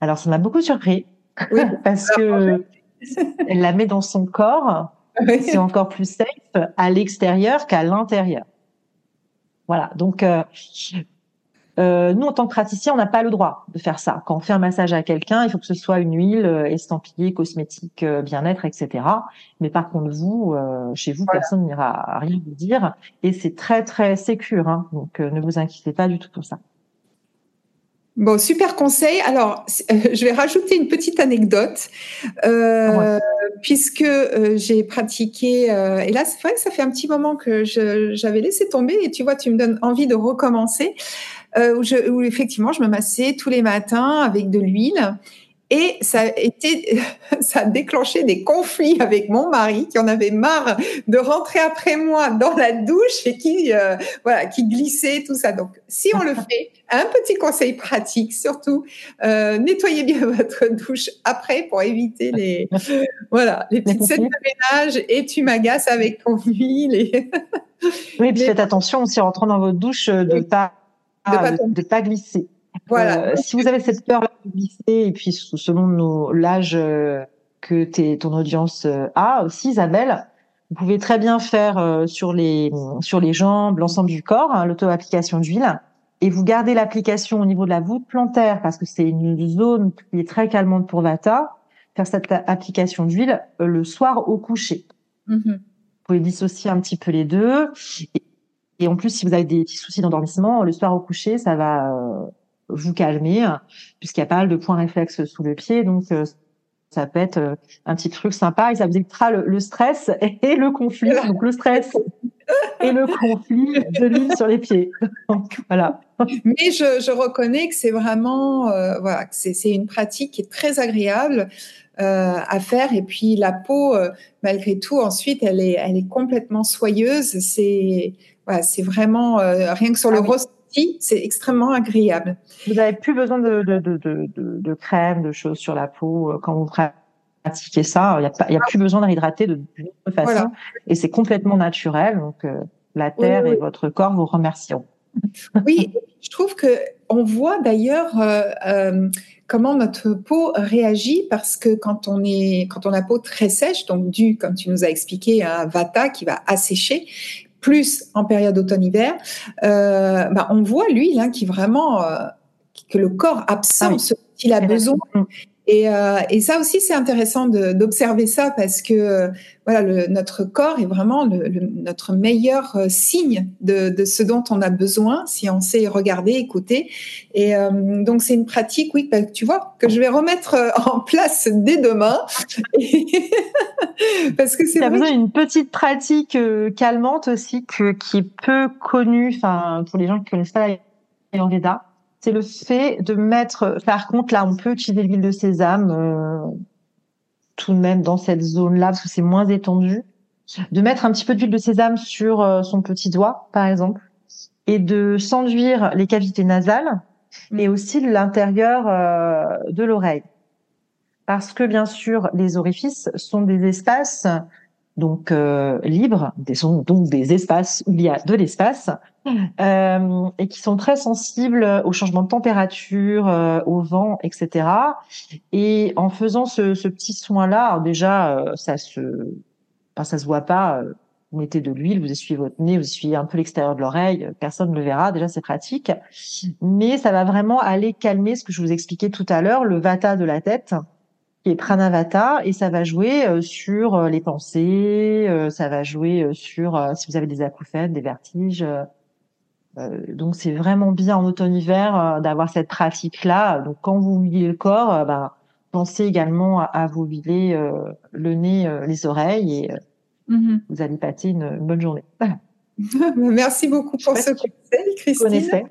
Alors ça m'a beaucoup surpris parce que elle la met dans son corps. C'est encore plus safe à l'extérieur qu'à l'intérieur. Voilà. Donc euh, euh, nous, en tant que praticiens, on n'a pas le droit de faire ça. Quand on fait un massage à quelqu'un, il faut que ce soit une huile euh, estampillée, cosmétique, euh, bien-être, etc. Mais par contre, vous, chez vous, personne n'ira rien vous dire. Et c'est très, très sécure. Hein. Donc, ne vous inquiétez pas du tout pour ça. Bon, super conseil. Alors, euh, je vais rajouter une petite anecdote, euh, puisque euh, j'ai pratiqué, et là, c'est vrai que ça fait un petit moment que j'avais laissé tomber, et tu vois, tu me donnes envie de recommencer, où, je, où effectivement, je me massais tous les matins avec de l'huile. Et ça a été, ça a déclenché des conflits avec mon mari qui en avait marre de rentrer après moi dans la douche et qui, euh, voilà, qui glissait tout ça. Donc, si on le fait, un petit conseil pratique, surtout, euh, nettoyez bien votre douche après pour éviter les, voilà, les petites scènes de ménage et tu m'agaces avec ton huile. Et oui, puis faites attention aussi en rentrant dans votre douche de pas, de pas, de pas glisser. Voilà. Euh, si vous avez cette peur de glisser, et puis selon l'âge euh, que ton audience euh, a aussi, Isabelle, vous pouvez très bien faire sur les sur les jambes, l'ensemble du corps, hein, l'auto-application d'huile, et vous gardez l'application au niveau de la voûte plantaire parce que c'est une zone qui est très calmante pour Vata. Faire cette application d'huile le soir au coucher. Mm-hmm. Vous pouvez dissocier un petit peu les deux. Et, en plus, si vous avez des petits soucis d'endormissement, le soir au coucher, ça va vous calmer, puisqu'il y a pas mal de points réflexes sous le pied, donc euh, ça peut être euh, un petit truc sympa et ça vous évitera le, stress et le conflit. Donc le stress et le conflit de l'huile sur les pieds. Donc voilà. Mais je, je reconnais que c'est vraiment, euh, voilà, c'est une pratique qui est très agréable. Euh, à faire. Et puis la peau euh, malgré tout ensuite elle est elle est complètement soyeuse. C'est voilà, c'est vraiment rien que sur le ah ressenti c'est extrêmement agréable. Vous n'avez plus besoin de de, de, de, de, crème de choses sur la peau quand vous pratiquez ça. Il n'y a, pas, y a plus besoin de réhydrater de toute façon. Et c'est complètement naturel. Donc la terre et votre corps vous remercieront oui, je trouve que on voit d'ailleurs euh, euh, comment notre peau réagit parce que quand on est quand on a peau très sèche, donc dû comme tu nous as expliqué à un vata qui va assécher, plus en période automne-hiver, euh, bah, on voit l'huile hein, qui vraiment que le corps absorbe ah ce qu'il a besoin. Et, euh, et, ça aussi, c'est intéressant d'observer ça parce que euh, voilà, le, notre corps est vraiment le, notre meilleur euh, signe de, de, ce dont on a besoin si on sait regarder, écouter. Et donc, c'est une pratique, oui, bah, tu vois, que je vais remettre en place dès demain. parce que c'est. Il y a besoin d'une petite pratique calmante aussi que, qui est peu connue, enfin, pour les gens qui connaissent pas l'Ayurveda c'est le fait de mettre, par contre, là, on peut utiliser l'huile de sésame euh, tout de même dans cette zone-là, parce que c'est moins étendu, de mettre un petit peu d'huile de sésame sur euh, son petit doigt, par exemple, et de s'enduire les cavités nasales mm. et aussi l'intérieur euh, de l'oreille. Parce que, bien sûr, les orifices sont des espaces donc euh, libres, des, sont donc des espaces où il y a de l'espace euh, et qui sont très sensibles au changement de température, euh, au vent, etc. Et en faisant ce, ce petit soin-là, déjà euh, ça se, enfin, ça se voit pas. Euh, vous mettez de l'huile, vous essuyez votre nez, vous essuyez un peu l'extérieur de l'oreille, personne ne le verra. Déjà c'est pratique, mais ça va vraiment aller calmer ce que je vous expliquais tout à l'heure, le vata de la tête qui est Pranavata, et ça va jouer euh, sur euh, les pensées, euh, ça va jouer sur si vous avez des acouphènes, des vertiges. donc c'est vraiment bien en automne-hiver d'avoir cette pratique-là. Donc quand vous huilez le corps, ben, pensez également à, vous huiler le nez, les oreilles, et mm-hmm. vous allez passer une, bonne journée. Merci beaucoup pour ce conseil, Christine.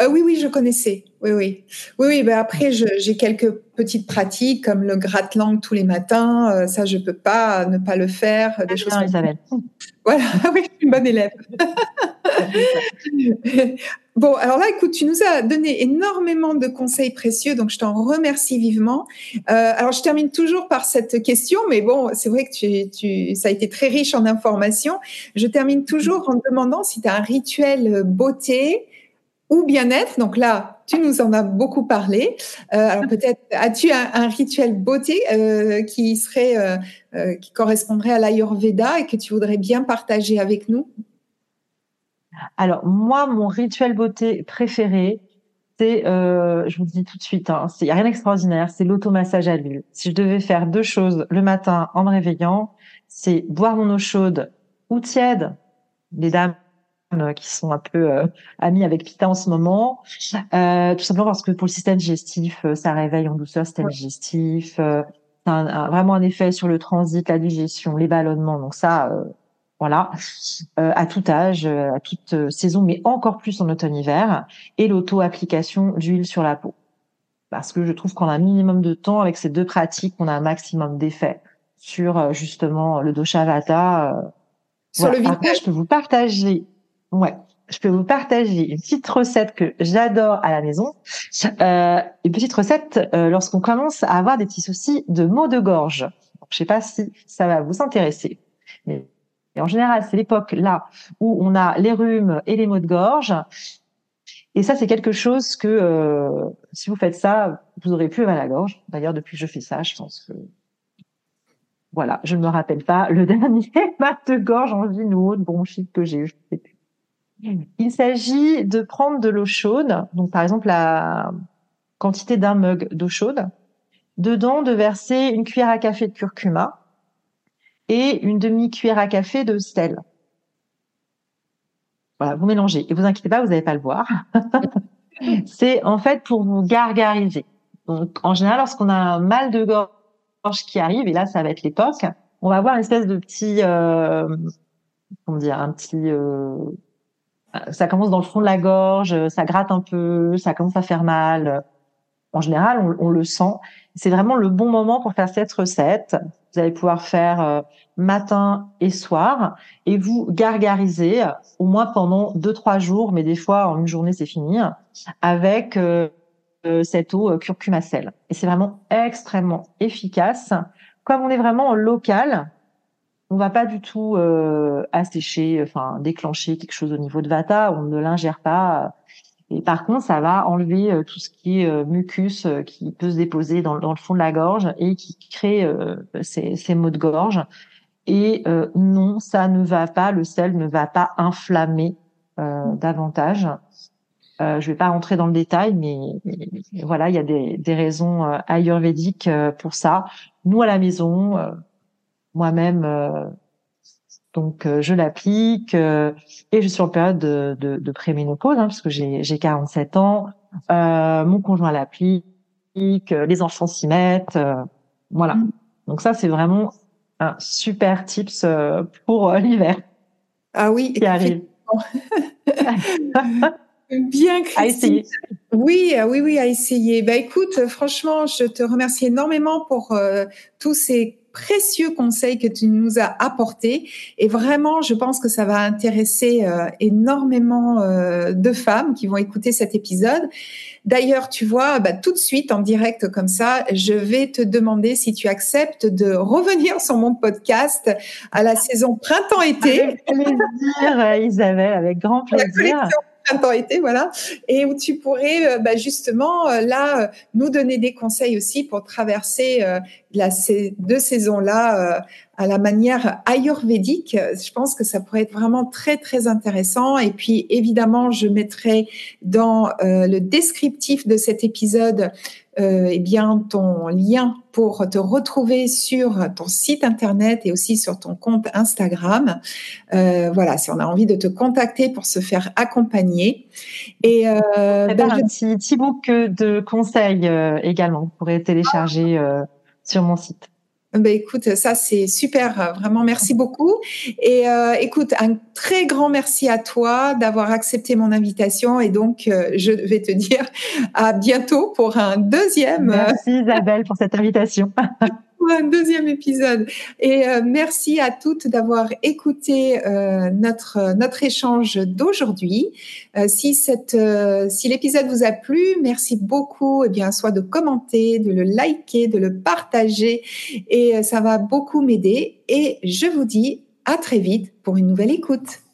Euh, oui, oui, je connaissais. Oui, oui. Oui, oui. Ben après, j'ai quelques petites pratiques comme le gratte-langue tous les matins. Euh, ça, je peux pas ne pas le faire. Des choses Isabelle. Voilà, oui, je suis une bonne élève. bon, alors là, écoute, tu nous as donné énormément de conseils précieux, donc je t'en remercie vivement. Euh, alors, je termine toujours par cette question, mais bon, c'est vrai que tu, tu, ça a été très riche en informations. Je termine toujours en demandant si tu as un rituel beauté ou bien-être. Donc là, tu nous en as beaucoup parlé. Euh, alors peut-être as-tu un, rituel beauté euh, qui serait euh, euh, qui correspondrait à l'Ayurveda et que tu voudrais bien partager avec nous? Alors moi, mon rituel beauté préféré, c'est, euh, je vous dis tout de suite, hein, il n'y a rien d'extraordinaire, c'est l'automassage à l'huile. Si je devais faire deux choses le matin en me réveillant, c'est boire mon eau chaude ou tiède. Les dames qui sont un peu euh, amis avec Pita en ce moment, euh, tout simplement parce que pour le système digestif, euh, ça réveille en douceur le système digestif, ça a vraiment un effet sur le transit, la digestion, les ballonnements. Donc ça, voilà, à tout âge, à toute saison, mais encore plus en automne-hiver, et l'auto-application d'huile sur la peau. Parce que je trouve qu'on a un minimum de temps avec ces deux pratiques, on a un maximum d'effet sur justement le dosha vata. Sur le visage, je peux vous partager Ouais. Je peux vous partager une petite recette que j'adore à la maison. Euh, une petite recette euh, lorsqu'on commence à avoir des petits soucis de maux de gorge. Je sais pas si ça va vous intéresser. Mais en général, c'est l'époque là où on a les rhumes et les maux de gorge. Et ça, c'est quelque chose que euh, si vous faites ça, vous aurez plus mal à gorge. D'ailleurs, depuis que je fais ça, je pense que voilà, je ne me rappelle pas le dernier mal de gorge, en vie ou autre bronchite que j'ai eu. Je. Il s'agit de prendre de l'eau chaude, donc par exemple la quantité d'un mug d'eau chaude, dedans de verser une cuillère à café de curcuma et une demi-cuillère à café de sel. Voilà, vous mélangez. Et vous inquiétez pas, vous n'allez pas le voir. C'est en fait pour vous gargariser. Donc en général, lorsqu'on a un mal de gorge qui arrive, et là, ça va être l'époque. On va avoir une espèce de petit, euh, comment dire, un petit, euh, ça commence dans le fond de la gorge, ça gratte un peu, ça commence à faire mal. En général, on, le sent. C'est vraiment le bon moment pour faire cette recette. Vous allez pouvoir faire euh, matin et soir et vous gargariser au moins pendant deux trois jours, mais des fois en une journée c'est fini, avec euh, euh, cette eau curcumacelle. Et c'est vraiment extrêmement efficace. Comme on est vraiment en local, on va pas du tout assécher, enfin déclencher quelque chose au niveau de Vata. On ne l'ingère pas. Et par contre, ça va enlever tout ce qui est mucus qui peut se déposer dans, le fond de la gorge et qui crée ces, maux de gorge. Et euh, non, ça ne va pas, le sel ne va pas inflammer euh, davantage. Euh, je vais pas rentrer dans le détail, mais, voilà, il y a des, des raisons euh, ayurvédiques euh, pour ça. Nous à la maison, moi-même, donc je l'applique et je suis en période de, de, de préménopause hein, parce que j'ai 47 ans. mon conjoint l'applique, les enfants s'y mettent, voilà. Mm. Donc ça c'est vraiment un super tips euh, pour euh, l'hiver. Ah oui, qui arrive. Bien, Christine. Oui, ah oui, oui, à essayer. Bah, écoute, franchement, je te remercie énormément pour euh, tous ces précieux conseils que tu nous as apportés. Et vraiment, je pense que ça va intéresser euh, énormément euh, de femmes qui vont écouter cet épisode. D'ailleurs, tu vois, bah, tout de suite, en direct comme ça, je vais te demander si tu acceptes de revenir sur mon podcast à la saison printemps-été. Avec plaisir, Isabelle, avec grand plaisir printemps-été, voilà, et où tu pourrais euh, bah, justement euh, là euh, nous donner des conseils aussi pour traverser la, ces deux saisons-là à la manière ayurvédique. Je pense que ça pourrait être vraiment très très intéressant. Et puis évidemment, je mettrai dans le descriptif de cet épisode euh, eh bien ton lien pour te retrouver sur ton site internet et aussi sur ton compte Instagram. Euh, voilà, si on a envie de te contacter pour se faire accompagner. Et euh, ben, un petit, petit book de conseils euh, également. Vous pourrez télécharger euh, sur mon site. Ben écoute, ça c'est super, vraiment merci beaucoup. Et euh, écoute, un très grand merci à toi d'avoir accepté mon invitation et donc euh, je vais te dire à bientôt pour un deuxième. Merci Isabelle pour cette invitation. un deuxième épisode. Et euh, merci à toutes d'avoir écouté euh, notre échange d'aujourd'hui. Euh, si l'épisode vous a plu, merci beaucoup. Et eh bien, soit de commenter, de le liker, de le partager, et ça va beaucoup m'aider. Et je vous dis à très vite pour une nouvelle écoute.